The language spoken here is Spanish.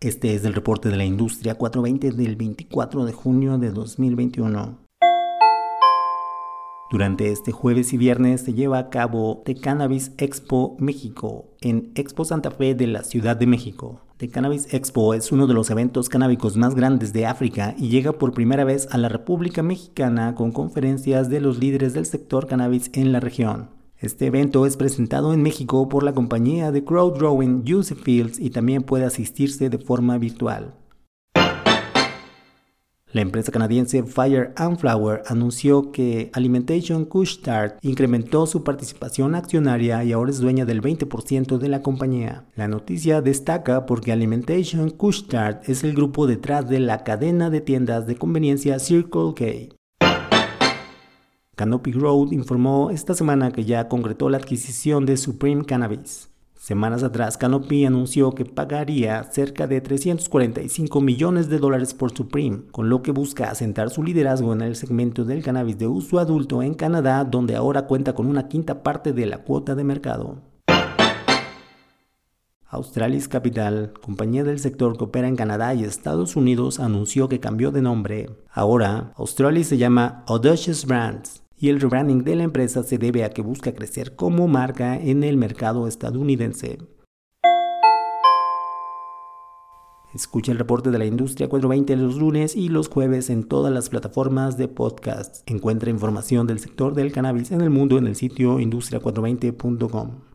Este es el reporte de la industria 420 del 24 de junio de 2021. Durante este jueves y viernes se lleva a cabo The Cannabis Expo México en Expo Santa Fe de la Ciudad de México. The Cannabis Expo es uno de los eventos canábicos más grandes de África y llega por primera vez a la República Mexicana con conferencias de los líderes del sector cannabis en la región. Este evento es presentado en México por la compañía de crowd drawing Juicy Fields y también puede asistirse de forma virtual. La empresa canadiense Fire and Flower anunció que Alimentation Couche-Tard incrementó su participación accionaria y ahora es dueña del 20% de la compañía. La noticia destaca porque Alimentation Couche-Tard es el grupo detrás de la cadena de tiendas de conveniencia Circle K. Canopy Road informó esta semana que ya concretó la adquisición de Supreme Cannabis. Semanas atrás, Canopy anunció que pagaría cerca de 345 millones de dólares por Supreme, con lo que busca asentar su liderazgo en el segmento del cannabis de uso adulto en Canadá, donde ahora cuenta con una quinta parte de la cuota de mercado. Australis Capital, compañía del sector que opera en Canadá y Estados Unidos, anunció que cambió de nombre. Ahora, Australis se llama Audacious Brands y el rebranding de la empresa se debe a que busca crecer como marca en el mercado estadounidense. Escucha el reporte de la industria 420 los lunes y los jueves en todas las plataformas de podcast. Encuentra información del sector del cannabis en el mundo en el sitio industria420.com.